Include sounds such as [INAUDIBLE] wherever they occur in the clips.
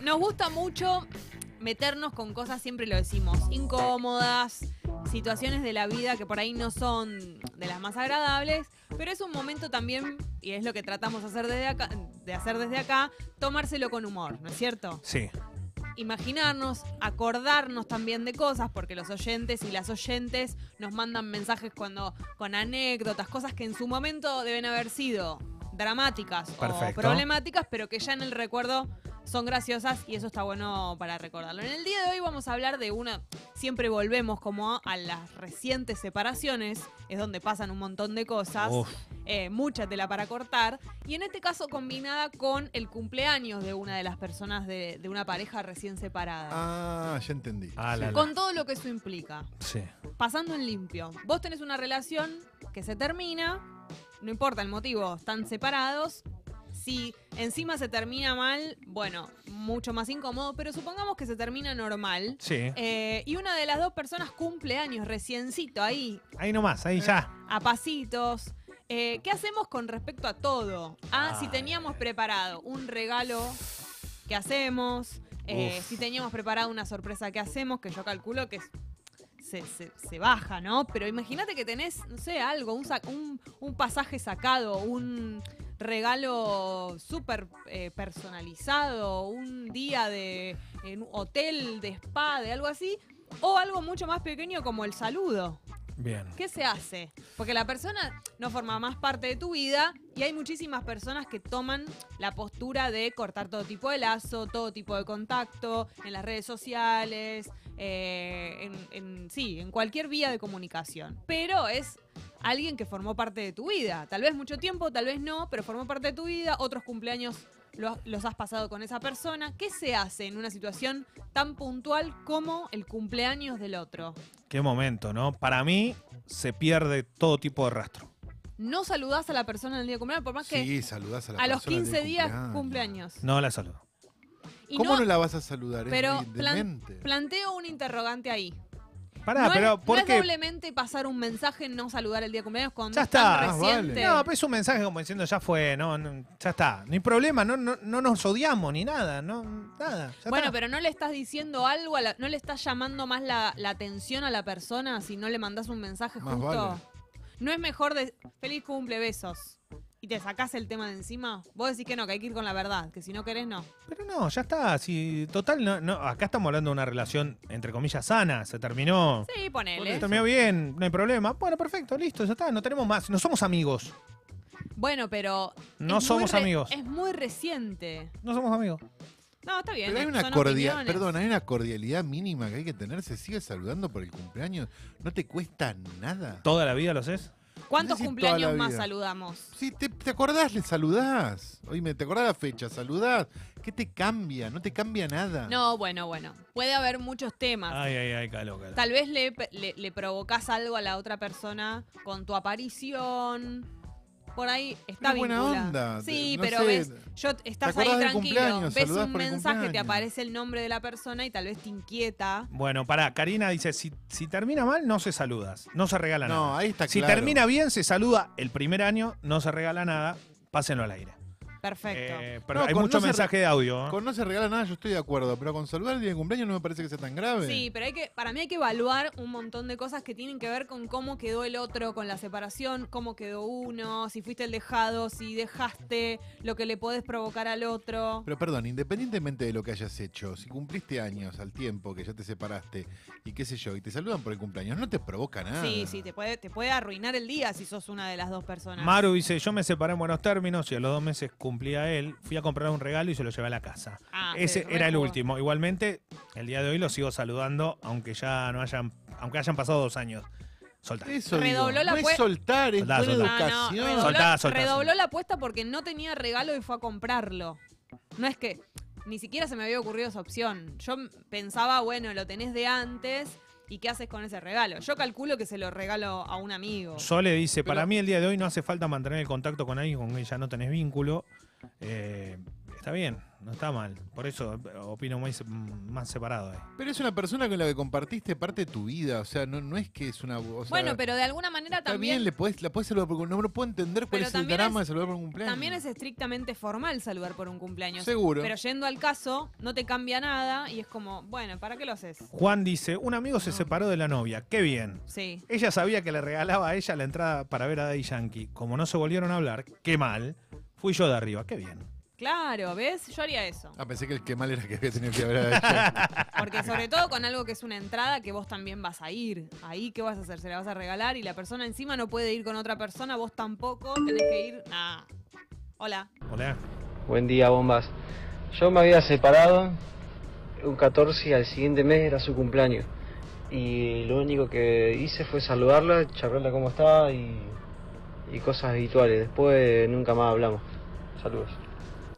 Nos gusta mucho meternos con cosas, siempre lo decimos, incómodas, situaciones de la vida que por ahí no son de las más agradables, pero es un momento también, y es lo que tratamos de hacer desde acá, de hacer desde acá tomárselo con humor, ¿no es cierto? Sí. Imaginarnos, acordarnos también de cosas, porque los oyentes y las oyentes nos mandan mensajes cuando con anécdotas, cosas que en su momento deben haber sido dramáticas Perfecto. o problemáticas, pero que ya en el recuerdo son graciosas y eso está bueno para recordarlo. En el día de hoy vamos a hablar de una, siempre volvemos como a las recientes separaciones, es donde pasan un montón de cosas, eh, mucha tela para cortar, y en este caso combinada con el cumpleaños de una de las personas de, de una pareja recién separada. Ah, ya entendí. Ah, la, la. Con todo lo que eso implica. Sí. Pasando en limpio. Vos tenés una relación que se termina, no importa el motivo, están separados. Si encima se termina mal, bueno, mucho más incómodo, pero supongamos que se termina normal. Sí. Eh, y una de las dos personas cumple años reciencito ahí, Ahí nomás, ahí ya. a pasitos. Eh, ¿Qué hacemos con respecto a todo? Ah, si teníamos preparado un regalo, ¿qué hacemos? Eh, si teníamos preparado una sorpresa, ¿qué hacemos? Que yo calculo que es- se, se- se baja, ¿no? Pero imagínate que tenés, no sé, algo, un- un pasaje sacado, un regalo súper eh, personalizado, un día de en un hotel, de spa, de algo así, o algo mucho más pequeño como el saludo. Bien. ¿Qué se hace? Porque la persona no forma más parte de tu vida y hay muchísimas personas que toman la postura de cortar todo tipo de lazo, todo tipo de contacto en las redes sociales, eh, en, en- sí, en cualquier vía de comunicación. Pero es alguien que formó parte de tu vida. Tal vez mucho tiempo, tal vez no, pero formó parte de tu vida. Otros cumpleaños lo- los has pasado con esa persona. ¿Qué se hace en una situación tan puntual como el cumpleaños del otro? Qué momento, ¿no? Para mí se pierde todo tipo de rastro. no saludás a la persona en el día de cumpleaños, por más que Sí, saludás a la a los persona del 15 días cumpleaños. cumpleaños. No la saludo. Y ¿Cómo no, no, la vas a saludar? pero es plan- demente. planteo un interrogante ahí. Pará, no pero es, no ¿por es qué? doblemente pasar un mensaje no saludar el día de cumpleaños cuando Ya es tan está. Más reciente. vale. No, pero es un mensaje como diciendo ya fue, no, no, ya está. No hay problema, no, no, no nos odiamos ni nada, no, nada. ya bueno, está. pero no le estás diciendo algo, a la- no le estás llamando más la, la atención a la persona si no le mandás un mensaje Más justo. vale. No es mejor de feliz cumple, besos. Y te sacás el tema de encima. Vos decís que no, que hay que ir con la verdad, que si no querés, no. Pero no, ya está. Si, total, no, no, acá estamos hablando de una relación, entre comillas, sana. Se terminó. Sí, Se ponele. terminó bien, no hay problema. Bueno, perfecto, listo, ya está. No tenemos más. No somos amigos. Bueno, pero. No somos re- amigos. Es muy reciente. No somos amigos. No, está bien. Pero hay eh, una son cordial, opiniones. perdón, hay una cordialidad mínima que hay que tener. Se sigue saludando por el cumpleaños. No te cuesta nada. ¿Toda la vida lo haces? ¿Cuántos No sé si toda cumpleaños más saludamos? Si te, te acordás, le saludás. Oíme, ¿te acordás la fecha? Saludás. ¿Qué te cambia? No te cambia nada. No, bueno, bueno. Puede haber muchos temas. Ay, ay, ay, caló, caló. Tal vez le, le, le provocas algo a la otra persona con tu aparición. Por ahí está Qué buena onda. Sí, No pero sé. ves, yo estás ¿Te ahí tranquilo, ves un mensaje, te aparece el nombre de la persona y tal vez te inquieta. Bueno, pará, Karina dice, si, si termina mal, no se saludas, no se regala No, nada. ahí está si claro. termina bien, se saluda el primer año, no se regala nada, pásenlo al aire. Perfecto. Eh, pero No, hay con mucho no se mensaje de audio. ¿eh? Con no se regala nada, yo estoy de acuerdo. Pero con saludar el día de cumpleaños no me parece que sea tan grave. Sí, pero hay que, para mí hay que evaluar un montón de cosas que tienen que ver con cómo quedó el otro con la separación, cómo quedó uno, si fuiste el dejado, si dejaste lo que le podés provocar al otro. Pero perdón, independientemente de lo que hayas hecho, si cumpliste años al tiempo que ya te separaste y qué sé yo, y te saludan por el cumpleaños, no te provoca nada. Sí, sí, te puede, te puede arruinar el día si sos una de las dos personas. Maru dice, yo me separé en buenos términos y a los dos meses cumplía él. Fui a comprar un regalo y se lo llevé a la casa. Ah, Ese era el último. Igualmente, el día de hoy lo sigo saludando, aunque ya no hayan, aunque hayan pasado dos años. Soltar. Eso Redobló digo, la no es soltar, es Soltá, buena soltá. Ah, no, educación. redobló, Soltá, soltá, redobló soltá. la apuesta porque no tenía regalo y fue a comprarlo. No es que ni siquiera se me había ocurrido esa opción. Yo pensaba, bueno, lo tenés de antes y qué haces con ese regalo. Yo calculo que se lo regalo a un amigo. Sole dice, para mí el día de hoy no hace falta mantener el contacto con alguien con quien ya no tenés vínculo. Eh, está bien. No está mal. Por eso opino más, más separado ahí. Pero es una persona con la que compartiste parte de tu vida. O sea, no, no es que es una. o sea, Bueno, pero de alguna manera Está también, bien, le podés, la podés saludar por No, no puedo entender cuál Pero es el drama es- de saludar por un cumpleaños. también es estrictamente formal saludar por un cumpleaños. Seguro. Pero yendo al caso, no te cambia nada y es como, bueno, ¿para qué lo haces? Juan dice, un amigo se separó de la novia. Qué bien. Sí. Ella sabía que le regalaba a ella la entrada para ver a Daddy Yankee. Como no se volvieron a hablar, qué mal. Fui yo de arriba, qué bien. Claro, ¿ves? Yo haría eso. Ah, pensé que el que mal era que había tenido que haber hecho. [LAUGHS] Porque sobre todo con algo que es una entrada que vos también vas a ir. Ahí, ¿qué vas a hacer? Se la vas a regalar y la persona encima no puede ir con otra persona, vos tampoco, tenés que ir. Nah. Hola. Hola. Buen día, bombas. Yo me había separado un 14 y al siguiente mes era su cumpleaños. Y lo único que hice fue saludarla, charlarla cómo estaba y, y cosas habituales. Después nunca más hablamos. Saludos.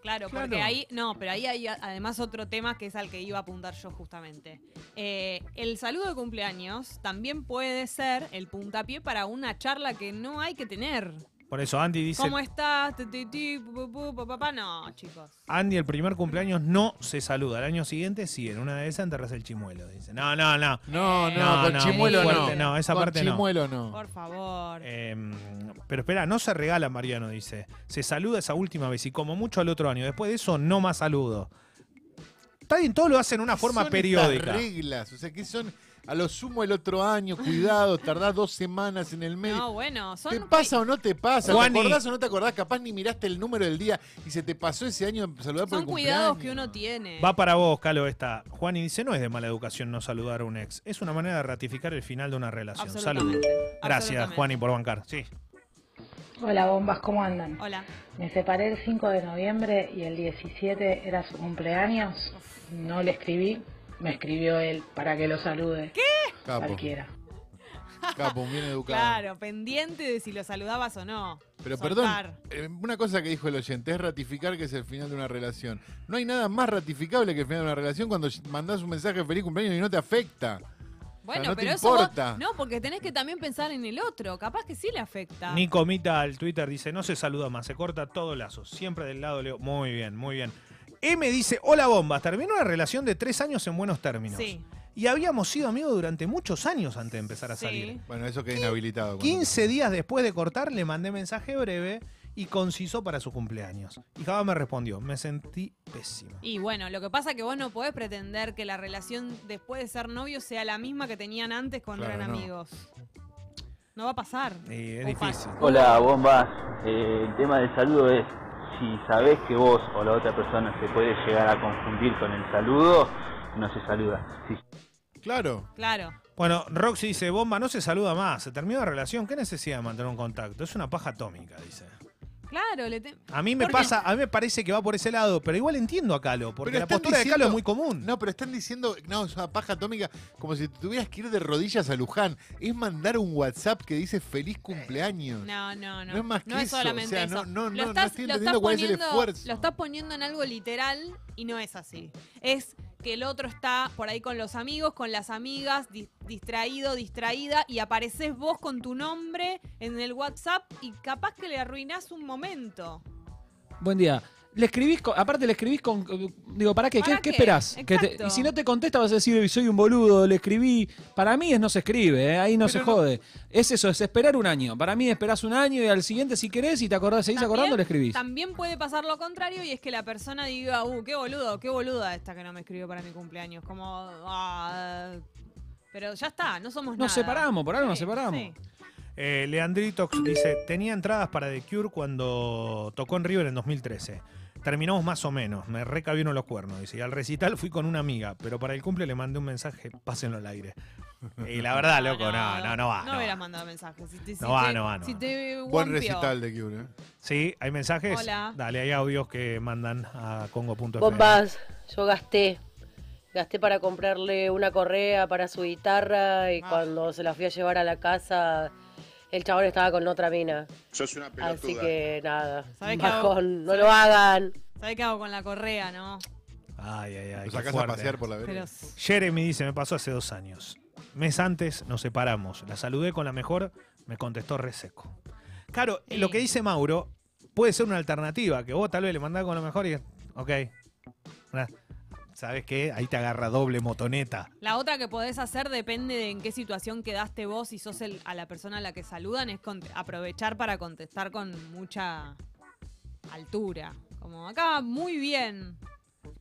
Claro, Claro. porque ahí, no, pero ahí hay además otro tema que es al que iba a apuntar yo justamente. Eh, el saludo de cumpleaños también puede ser el puntapié para una charla que no hay que tener. Por eso Andy dice, ¿Cómo estás? Ti, ti, ti, pu, pu, pu, pa, pa, pa. No, chicos. Andy el primer cumpleaños no se saluda. Al año siguiente sí, en una de esas enterras el chimuelo. Dice, no, no, no. No, no, No, con chimuelo no. no, esa parte no. chimuelo no. Por favor. Em, pero espera, no se regala, Mariano, dice. Se saluda esa última vez y como mucho al otro año. Después de eso, no más saludo. Está bien, todo lo hacen de una forma periódica. reglas, o sea, que son a lo sumo el otro año, cuidado, tardás dos semanas en el medio. No, bueno, son ¿Te pasa o no te pasa? Juani. ¿Te acordás o no te acordás? Capaz ni miraste el número del día y se te pasó ese año saludar por Son el cuidados que uno tiene. Va para vos, Calo, esta. Juan y dice, no es de mala educación no saludar a un ex. Es una manera de ratificar el final de una relación. Saludos. Absolutamente. Gracias, Absolutamente. Juan, y por bancar. Sí. Hola bombas, ¿cómo andan? Hola. Me separé el 5 de noviembre y el 17 era su cumpleaños. No le escribí, me escribió él para que lo salude. Capo, Cualquiera. capo, bien educado. Claro, pendiente de si lo saludabas o no. Pero Soltar. perdón, eh, una cosa que dijo el oyente es ratificar que es el final de una relación. No hay nada más ratificable que el final de una relación cuando mandás un mensaje de feliz cumpleaños y no te afecta. Bueno, no te pero eso vos- importa. no, porque tenés que también pensar en el otro. Capaz que sí le afecta. Nico Mita al Twitter dice, no se saluda más, se corta todo lazo. Siempre del lado Leo. Muy bien, muy bien. M dice, hola bomba, terminó una relación de tres años en buenos términos. Sí. Y habíamos sido amigos durante muchos años antes de empezar a Sí. salir. Bueno, eso queda inhabilitado. cuando- 15 días después de cortar le mandé mensaje breve y conciso para su cumpleaños. Y Java me respondió, me sentí pésimo. Y bueno, lo que pasa es que vos no podés pretender que la relación después de ser novios sea la misma que tenían antes cuando Claro, eran no. amigos. No va a pasar. Y es O difícil. Hola, bombas. Eh, el tema del saludo es, si sabés que vos o la otra persona se puede llegar a confundir con el saludo, no se saluda. Si Claro. Claro. Bueno, Roxy dice, bomba, no se saluda más, se terminó la relación, ¿qué necesidad de mantener un contacto? Es una paja atómica, dice. Claro, le te- A mí me Porque- pasa, a mí me parece que va por ese lado, pero igual entiendo a Calo, porque Pero la están postura de Calo diciendo- es muy común. No, pero están diciendo, no, es una paja atómica, como si te tuvieras que ir de rodillas a Luján. Es mandar un WhatsApp que dice feliz cumpleaños. No, no, no. No es más que eso, solamente o sea, eso. no- no- Lo no- no estoy lo entendiendo estás cuál es el esfuerzo. Lo estás poniendo en algo literal y no es así. Es que el otro está por ahí con los amigos, con las amigas, di- distraído, distraída, y apareces vos con tu nombre en el WhatsApp y capaz que le arruinás un momento. Buen día. Le escribís, con- aparte le escribís con. Digo, ¿para qué? ¿Para ¿Qué, qué qué? esperás? Que te- Exacto. y si no te contesta, vas a decir, soy un boludo, le escribí. Para mí es no se escribe, ¿eh? ahí no Pero se no- jode. Es eso, es esperar un año. Para mí esperás un año y al siguiente, si querés y te acordás, seguís También- acordando, le escribís. También puede pasar lo contrario y es que la persona diga, uh, qué boludo, qué boluda esta que no me escribió para mi cumpleaños. Como, ah, pero ya está, no somos nada. Nos separamos, por algo nos Sí, separamos. sí. Eh, Leandritox dice, tenía entradas para The Cure cuando tocó en River en 2013. Terminamos más o menos, me recabieron los cuernos, dice. Y al recital fui con una amiga, pero para el cumple le mandé un mensaje, pásenlo al aire. Y la verdad, loco, no, no, no va. No no hubieras va. mandado mensajes. Si te, si No va, te- no va, no Si va. te Buen guampió. recital de Cure, ¿eh? Sí, hay mensajes. Hola. Dale, hay audios que mandan a congo.fm. Bombas, yo gasté. Gasté para comprarle una correa para su guitarra y Ah. cuando se la fui a llevar a la casa, el chabón estaba con otra mina. Sos una Así que nada, ¿Sabés qué hago? bajón, no lo hagan. ¿Sabés qué hago con la correa, no? Ay, ay, ay. Lo qué sacás a fuerte. pasear por la Pero vereda. Jeremy dice, me pasó hace dos años. Mes antes nos separamos. La saludé con la mejor, me contestó reseco. Claro, Sí. lo que dice Mauro puede ser una alternativa, que vos tal vez le mandás con lo mejor y... Ok, ¿Sabes qué? Ahí te agarra doble motoneta. La otra que podés hacer depende de en qué situación quedaste vos y sos el- a la persona a la que saludan, es aprovechar para contestar con mucha altura. Como acá, muy bien.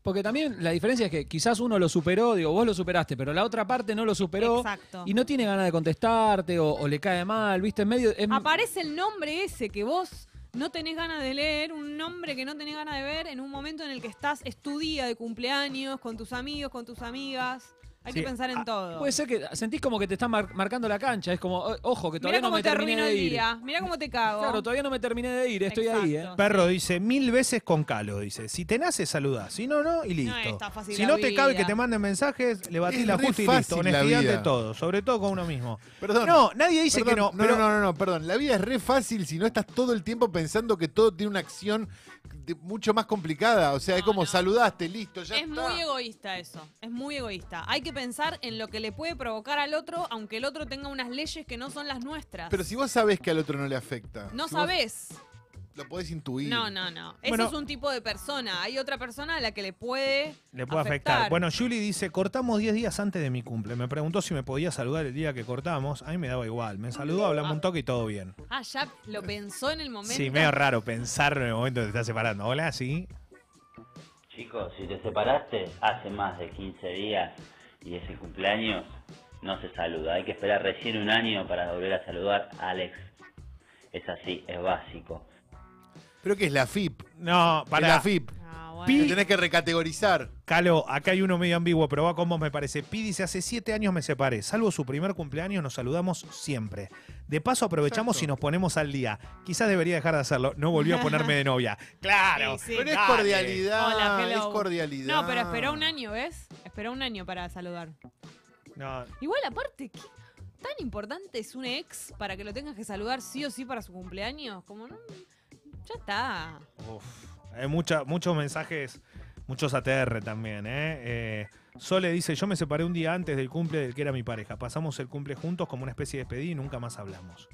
Porque también la diferencia es que quizás uno lo superó, digo, vos lo superaste, pero la otra parte no lo superó Exacto. y no tiene ganas de contestarte o, o le cae mal, ¿viste? En medio. es- Aparece el nombre ese que vos no tenés ganas de leer, un nombre que no tenés ganas de ver en un momento en el que estás, es tu día de cumpleaños, con tus amigos, con tus amigas. Hay Sí, que pensar en Ah, todo. Puede ser que sentís como que te están mar- marcando la cancha. Es como, ojo, que todavía no cómo me te terminé de el ir. día. Mira cómo te cago. Claro, todavía no me terminé de ir, estoy ahí, ¿eh? Perro dice mil veces con calo, dice. Si te nace, saludás. Si no, no, y listo. está fácil si no te cabe que te manden mensajes, le batís Es la justa y listo. Honestidad ante todo, sobre todo con uno mismo. Perdón. No, nadie dice que no, Perdón, no, pero no, no, no, perdón. La vida es re fácil si no estás todo el tiempo pensando que todo tiene una acción de- mucho más complicada. O sea, es No, como no. saludaste, listo, ya Es está. muy egoísta eso, es muy egoísta. Hay que pensar en lo que le puede provocar al otro, aunque el otro tenga unas leyes que no son las nuestras. Pero si vos sabés que al otro no le afecta. no si sabés. Lo podés intuir. No, no, no. Eso Bueno. es un tipo de persona. Hay otra persona a la que le puede. le puede afectar. afectar. Bueno, Julie dice, cortamos 10 días antes de mi cumple. Me preguntó si me podía saludar el día que cortamos. A mí me daba igual. Me saludó, hablamos un toque y todo bien. Ah, ya lo pensó en el momento. Sí, medio raro pensar en el momento que te estás separando. Hola, sí. Chicos, si te separaste hace más de 15 días y ese cumpleaños, no se saluda. Hay que esperar recién un año para volver a saludar a Alex. Es así, es básico. Pero que es la FIP. No, para. la FIP. Ah, bueno. Te tenés que recategorizar. Calo, acá hay uno medio ambiguo, pero va con vos, me parece. Pi dice, hace siete años me separé. Salvo su primer cumpleaños, nos saludamos siempre. De paso aprovechamos Exacto. y nos ponemos al día. Quizás debería dejar de hacerlo. No volvió a ponerme de novia. [LAUGHS] Claro. Sí, sí. Pero es cordialidad. Hola, es cordialidad. No, pero esperó un año, ¿ves? Esperó un año para saludar. No, Igual, aparte, ¿qué tan importante es un ex para que lo tengas que saludar sí o sí para su cumpleaños? Como no. Ya está. uf. Hay mucha- muchos mensajes, muchos ATR también, ¿eh? Eh, Sole dice, yo me separé un día antes del cumple del que era mi pareja. Pasamos el cumple juntos como una especie de despedida y nunca más hablamos.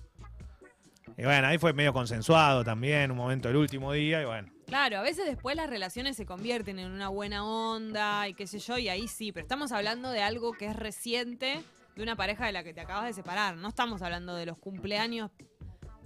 Y bueno, ahí fue medio consensuado también, un momento del último día, y bueno. Claro, a veces después las relaciones se convierten en una buena onda y qué sé yo, y ahí sí, pero estamos hablando de algo que es reciente, de una pareja de la que te acabas de separar. No estamos hablando de los cumpleaños,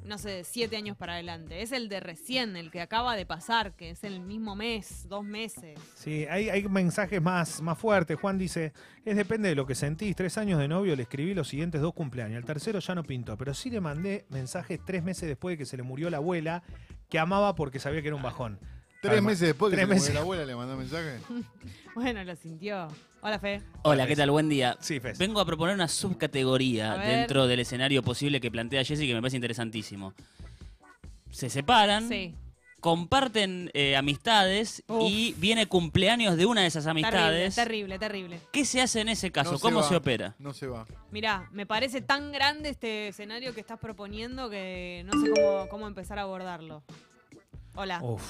no sé, siete años para adelante. Es el de recién, el que acaba de pasar, que es el mismo mes, dos meses. Sí, hay, hay mensajes más, más fuertes. Juan dice, es depende de lo que sentís. Tres años de novio le escribí los siguientes dos cumpleaños. El tercero ya no pintó, pero sí le mandé mensajes tres meses después de que se le murió la abuela, que amaba porque sabía que era un bajón. Tres Además, meses después que tres se le murió meses. la abuela le mandó mensaje. [LAUGHS] Bueno, lo sintió. Hola, Fe. Hola, ¿qué tal? Buen día. Sí, Fes. Vengo a proponer una subcategoría ver. dentro del escenario posible que plantea Jessy que me parece interesantísimo. Se separan, Sí. comparten eh, amistades Uf. y viene cumpleaños de una de esas Terrible, amistades. terrible, terrible. ¿Qué se hace en ese caso? No ¿Cómo va. se opera? No se va. Mirá, me parece tan grande este escenario que estás proponiendo que no sé cómo, cómo empezar a abordarlo. Hola. Uf.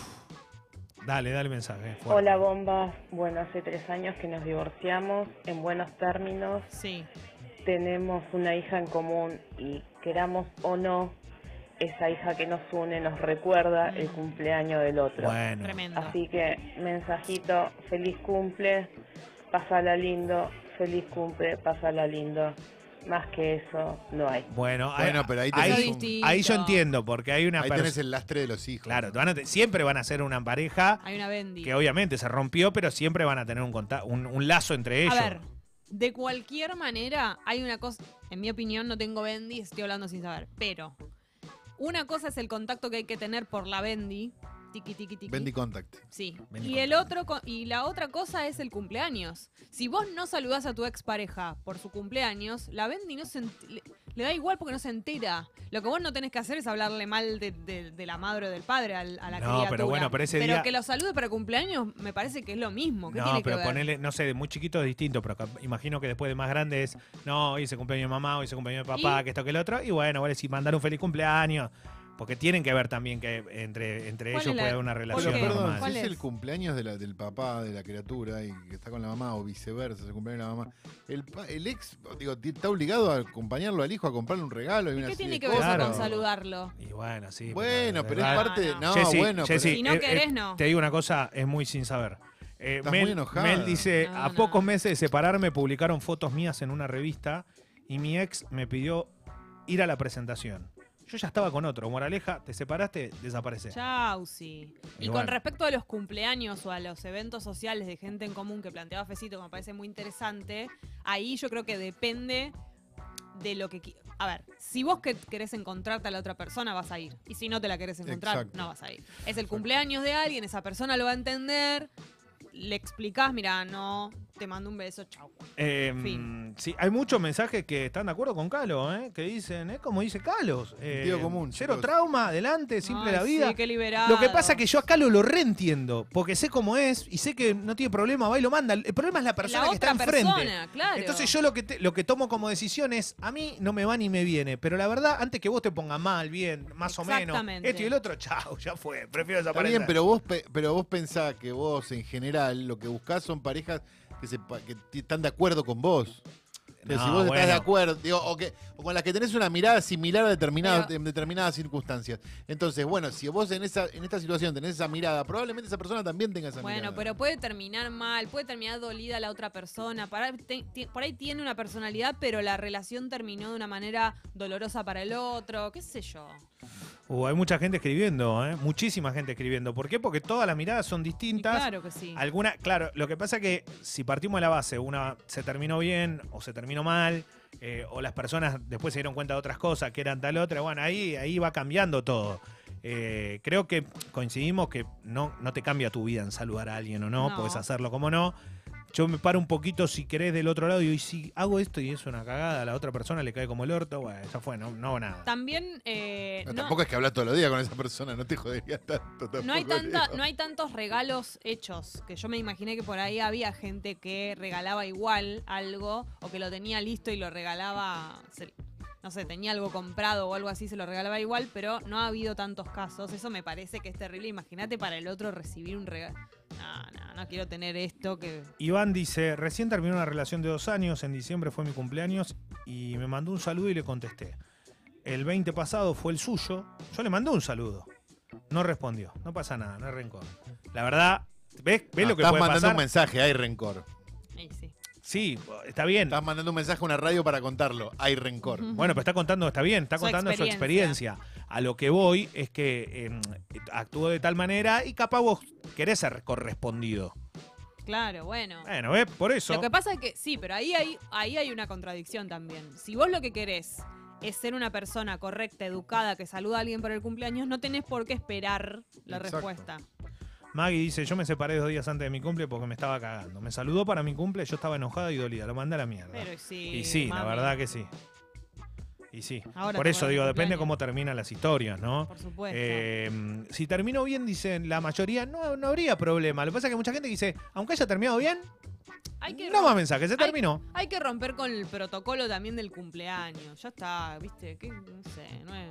Dale, dale mensaje. fuerte. Hola bombas, bueno, hace tres años que nos divorciamos en buenos términos, Sí. tenemos una hija en común y queramos o no, esa hija que nos une nos recuerda el cumpleaños del otro. Bueno. Tremendo. Así que mensajito, feliz cumple, pásala lindo, feliz cumple, pásala lindo. Más que eso no hay. Bueno, Bueno, pero ahí tenés ahí, un- ahí yo entiendo, porque hay una Ahí tenés el lastre de los hijos. Claro, van a siempre van a ser una pareja Hay una Bendy. que obviamente se rompió, pero siempre van a tener un, un, un lazo entre ellos. A ver, de cualquier manera, hay una cosa, en mi opinión no tengo Bendy, estoy hablando sin saber, pero una cosa es el contacto que hay que tener por la Bendy, tiki tiki tiki. Bendy Contact. Sí. Bendy Y el otro y la otra cosa es el cumpleaños. Si vos no saludás a tu expareja por su cumpleaños, la Bendy no se le, le da igual porque no se entera. Lo que vos no tenés que hacer es hablarle mal de, de- de la madre o del padre al- a, la No, criatura. pero bueno, pero ese día- que lo salude para cumpleaños me parece que es lo mismo. ¿Qué No, tiene que pero ver? ponele, no sé, de muy chiquito es distinto, pero imagino que después de más grande es, no, hoy se cumpleaños de mamá, hoy se cumpleaños de papá, ¿Y? que esto, que el otro, y bueno, vale, si mandar un feliz cumpleaños, porque tienen que ver también que entre, entre ¿Cuál ellos la- puede haber una relación perdón, normal. ¿Cuál si es es? el cumpleaños de la- del papá de la criatura y que está con la mamá o viceversa, se cumpleaños de la mamá, el, el ex, digo, está obligado a acompañarlo al hijo a comprarle un regalo y una ¿Qué tiene que ver Claro. con saludarlo? Y bueno, sí. Bueno, pero es parte. No, Jessy, bueno, pero- Si no eh, eh, querés, no. Te digo una cosa, es muy sin saber. Eh, Estás Mel, muy enojada. Mel dice, No, a no. pocos meses de separarme publicaron fotos mías en una revista y mi ex me pidió ir a la presentación. Yo ya estaba con otro. Moraleja, te separaste, desaparece. Chau, sí. Y, Y con respecto a los cumpleaños o a los eventos sociales de gente en común que planteaba Fecito, que me parece muy interesante, ahí yo creo que depende de lo que... A ver, si vos que querés encontrarte a la otra persona, vas a ir. Y si no te la querés encontrar, Exacto. no vas a ir. Es el cumpleaños de alguien, esa persona lo va a entender, le explicás, mira, no, te mando un beso, chau. Eh, Fin. sí, hay muchos mensajes que están de acuerdo con Calo, ¿eh? que dicen, es como dice Calos. eh, Sentido común, Cero chicos. trauma, adelante, simple Ay, la vida. Sí, qué liberado. Lo que pasa es que yo a Calo lo reentiendo, porque sé cómo es y sé que no tiene problema, va y lo manda. El problema es la persona la que está otra enfrente. persona, claro. Entonces yo lo que, te- lo que tomo como decisión es, a mí no me va ni me viene, pero la verdad, antes que vos te pongas mal, bien, más o menos, Exactamente. esto y el otro, chao, ya fue, prefiero Está desaparecer. bien, pero vos, pe- pero vos pensás que vos en general lo que buscás son parejas que, se, están de acuerdo con vos. Pero No, si vos estás de bueno. acuerdo, digo, o, que, o con las que tenés una mirada similar a determinadas, Pero- en determinadas circunstancias. Entonces, bueno, si vos en esa en esta situación tenés esa mirada, probablemente esa persona también tenga esa Bueno, mirada. pero puede terminar mal, puede terminar dolida la otra persona. Para- te- por ahí tiene una personalidad, pero la relación terminó de una manera dolorosa para el otro, qué sé yo. Uh, hay mucha gente escribiendo, ¿eh? muchísima gente escribiendo. ¿Por qué? Porque todas las miradas son Y distintas. claro que sí. Alguna, claro, lo que pasa es que si partimos de la base, una se terminó bien o se terminó mal, eh, o las personas después se dieron cuenta de otras cosas que eran tal otra, bueno, ahí, ahí va cambiando todo. Eh, creo que coincidimos que no, no te cambia tu vida en saludar a alguien o no, No. puedes hacerlo como no. Yo me paro un poquito si querés del otro lado y digo, y si hago esto y es una cagada, a la otra persona le cae como el orto, bueno, ya fue, no, no hago nada. También eh, No, no, Tampoco es que hablas todos los días con esa persona, no te jodería tanto. no hay, tampoco, tanta, digo. no hay tantos regalos hechos, que yo me imaginé que por ahí había gente que regalaba igual algo, o que lo tenía listo y lo regalaba, se- no sé, tenía algo comprado o algo así, se lo regalaba igual, pero no ha habido tantos casos. Eso me parece que es terrible. Imagínate para el otro recibir un regalo. No, no, no quiero tener esto que... Iván dice, recién terminé una relación de dos años, en diciembre fue mi cumpleaños y me mandó un saludo y le contesté. El 20 pasado fue el suyo, yo le mandé un saludo. No respondió, no pasa nada, no hay rencor. La verdad, ¿ves, ¿ves No, lo que estás puede mandando pasar? un mensaje, hay rencor. Ahí sí. Sí, está bien. Estás mandando un mensaje a una radio para contarlo, hay rencor. Bueno, pero está contando, está bien, está Su contando su experiencia. A lo que voy es que eh, actuó de tal manera y capaz vos querés ser correspondido. Claro, bueno. Bueno, ¿ves? Por eso. Lo que pasa es que sí, pero ahí hay, ahí hay una contradicción también. Si vos lo que querés es ser una persona correcta, educada, que saluda a alguien por el cumpleaños, no tenés por qué esperar la Exacto. respuesta. Maggie dice, yo me separé dos días antes de mi cumple porque me estaba cagando. Me saludó para mi cumple, yo estaba enojada y dolida. Lo mandé a la mierda. Pero sí. y sí, la verdad que sí. Y sí. Ahora Por eso digo, depende cómo terminan las historias, ¿no? Por supuesto. Eh, si terminó bien, dicen la mayoría, no, no habría problema. Lo que pasa es que mucha gente dice, aunque haya terminado bien, hay que no más mensaje, se hay- terminó. Hay que romper con el protocolo también del cumpleaños. Ya está, ¿viste? ¿Qué? No sé, no es.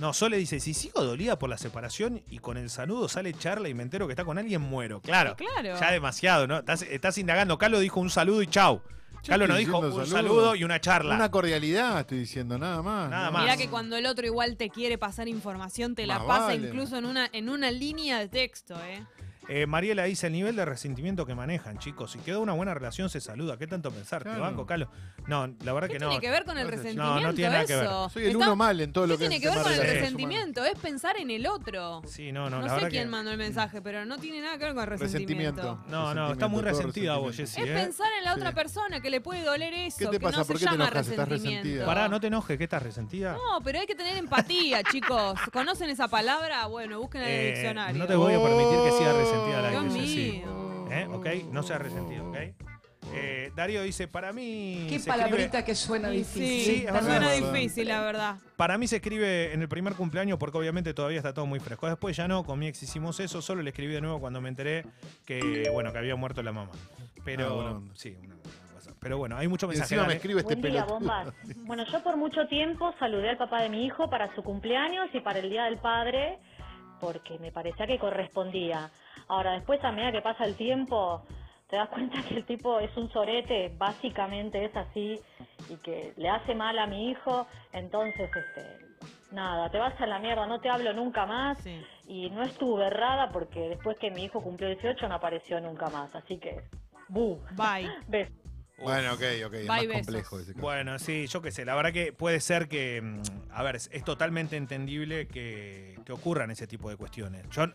No, Sole dice, si sigo dolida por la separación y con el saludo sale charla y me entero que está con alguien, muero. Claro, Claro. ya demasiado, ¿no? Estás, estás indagando. Calo dijo un saludo y chau. Calo no estoy dijo un saludo. saludo. y una charla. Una cordialidad, estoy diciendo, nada más. Nada más. Mirá que cuando el otro igual te quiere pasar información, te la pasa vale. incluso en una, en una línea de texto, ¿eh? Eh, Mariela dice el nivel de resentimiento que manejan, chicos. Si queda una buena relación, se saluda. ¿Qué tanto pensar? Te banco, Calo. No, la verdad ¿Qué que no. tiene que ver con el resentimiento? No, no tiene nada que ver. eso? Soy el Está- uno mal en todo lo ¿Qué que tiene es que ver con el resentimiento? Es pensar en el otro. Sí, no, no, No, la sé verdad quién que... mandó el mensaje, pero no tiene nada que ver con el resentimiento. Resentimiento. No, no, está muy resentida vos, resentimiento. Jessy. Es ¿eh? pensar en la Sí. otra persona que le puede doler eso. ¿Qué te que pasa? no ¿Por se qué te llama enojas? ¿Estás resentimiento. resentida? Pará, ¿no te enojes? ¿Qué estás resentida? No, pero hay que tener empatía, chicos. ¿Conocen esa palabra? Bueno, busquen en el Eh, diccionario. no te voy a permitir que siga resentida la Dios mío. ¿Eh? ¿Ok? No sea resentido, ¿ok? Eh, Darío dice, para mí... Qué se palabrita escribe- que suena difícil. Sí, Sí, es suena difícil, la verdad. Para mí se escribe en el primer cumpleaños porque obviamente todavía está todo muy fresco. Después ya no, con mi ex hicimos eso, solo le escribí de nuevo cuando me enteré que, bueno, que había muerto la mamá. Pero, Ah, buena onda. sí, una, una cosa. Pero bueno, hay mucho mensaje. encima me escribe este Buen día, pelotudo. bombas. [LAUGHS] Bueno, yo por mucho tiempo saludé al papá de mi hijo para su cumpleaños y para el Día del Padre porque me parecía que correspondía. Ahora, después a medida que pasa el tiempo, te das cuenta que el tipo es un sorete, básicamente es así, y que le hace mal a mi hijo, entonces este, nada, te vas a la mierda, no te hablo nunca más. Y no estuve errada porque después que mi hijo cumplió 18 no apareció nunca más. Así que, ¡bu! Bye. [LAUGHS] Bueno, ok, ok. Es más complejo ese caso. Bueno, sí, yo qué sé. La verdad que puede ser que. mm, A ver, es, es totalmente entendible que, que ocurran ese tipo de cuestiones. Yo,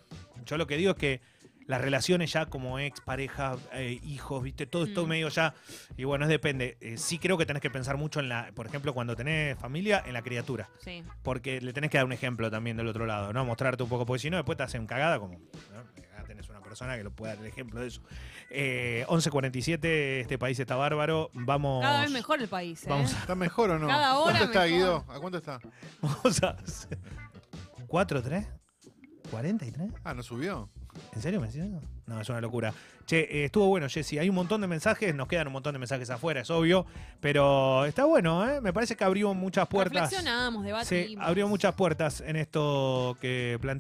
yo lo que digo es que las relaciones ya como ex, pareja, eh, hijos, viste, todo esto Mm. medio ya. Y bueno, es depende. Eh, sí creo que tenés que pensar mucho en la. Por ejemplo, cuando tenés familia, en la criatura. Sí. Porque le tenés que dar un ejemplo también del otro lado, ¿no? Mostrarte un poco, porque si no, después te hacen cagada como. ¿no? Persona que lo pueda dar el ejemplo de eso. Eh, 11.47, este país está bárbaro. Vamos. Cada vez mejor el país, ¿eh? Vamos a- ¿Está mejor o no? Cada hora ¿Cuánto está, mejor. Guido? ¿A cuánto está? Vamos a. ¿4, 3? ¿43? Ah, ¿no subió? ¿En serio me eso? No, es una locura. Che, eh, estuvo bueno, Jessy. Hay un montón de mensajes, nos quedan un montón de mensajes afuera, es obvio. Pero está bueno, ¿eh? Me parece que abrió muchas puertas. Reflexionamos, debatimos. Sí, abrió muchas puertas en esto que plantea.